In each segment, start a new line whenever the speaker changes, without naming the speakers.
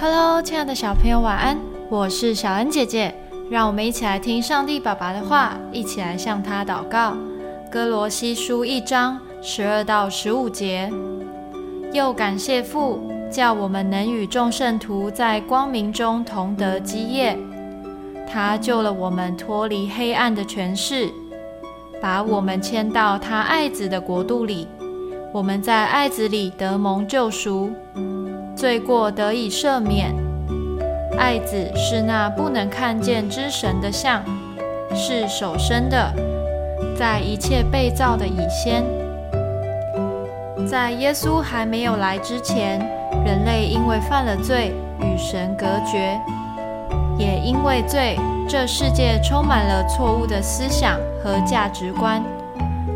Hello，亲爱的小朋友，晚安！我是小恩姐姐，让我们一起来听上帝爸爸的话，一起来向他祷告。哥罗西书一章十二到十五节，又感谢父，叫我们能与众圣徒在光明中同得基业。他救了我们脱离黑暗的权势，把我们迁到他爱子的国度里。我们在爱子里得蒙救赎，罪过得以赦免。爱子是那不能看见之神的像，是首生的，在一切被造的以先。在耶稣还没有来之前，人类因为犯了罪，与神隔绝；也因为罪，这世界充满了错误的思想和价值观。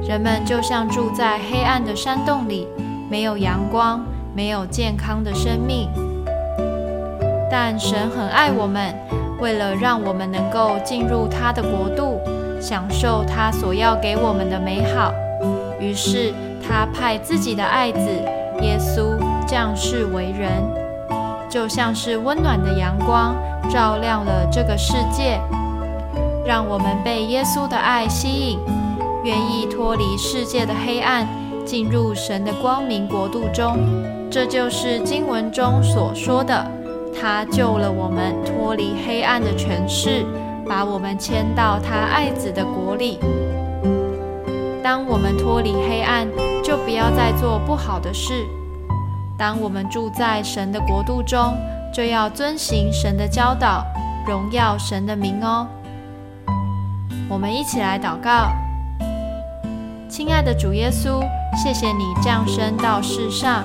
人们就像住在黑暗的山洞里，没有阳光，没有健康的生命。但神很爱我们，为了让我们能够进入他的国度，享受他所要给我们的美好，于是他派自己的爱子耶稣降世为人，就像是温暖的阳光，照亮了这个世界，让我们被耶稣的爱吸引。愿意脱离世界的黑暗，进入神的光明国度中，这就是经文中所说的。他救了我们脱离黑暗的权势，把我们迁到他爱子的国里。当我们脱离黑暗，就不要再做不好的事。当我们住在神的国度中，就要遵行神的教导，荣耀神的名哦。我们一起来祷告。亲爱的主耶稣，谢谢你降生到世上，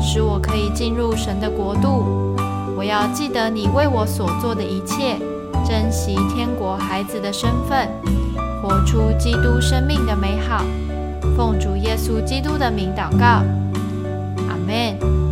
使我可以进入神的国度。我要记得你为我所做的一切，珍惜天国孩子的身份，活出基督生命的美好。奉主耶稣基督的名祷告，阿门。